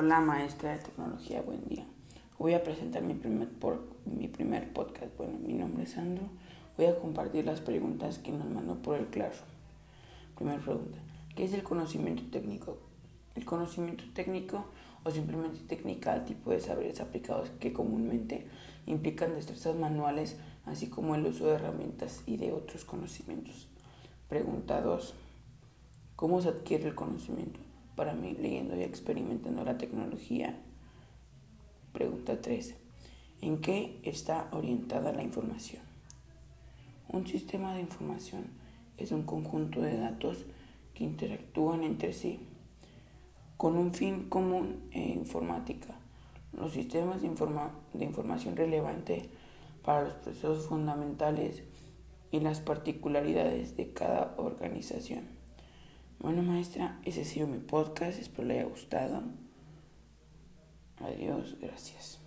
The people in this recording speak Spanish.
Hola maestra de tecnología, buen día. Voy a presentar mi primer, por, mi primer podcast. Bueno, mi nombre es Sandro. Voy a compartir las preguntas que nos mandó por el Classroom. Primera pregunta. ¿Qué es el conocimiento técnico? El conocimiento técnico o simplemente técnica tipo de saberes aplicados que comúnmente implican destrezas manuales, así como el uso de herramientas y de otros conocimientos. Pregunta 2. ¿Cómo se adquiere el conocimiento? Para mí leyendo y experimentando la tecnología. Pregunta 3. ¿En qué está orientada la información? Un sistema de información es un conjunto de datos que interactúan entre sí con un fin común en informática. Los sistemas de, de información relevante para los procesos fundamentales y las particularidades de cada organización. Bueno, maestra, ese ha sido mi podcast. Espero le haya gustado. Adiós, gracias.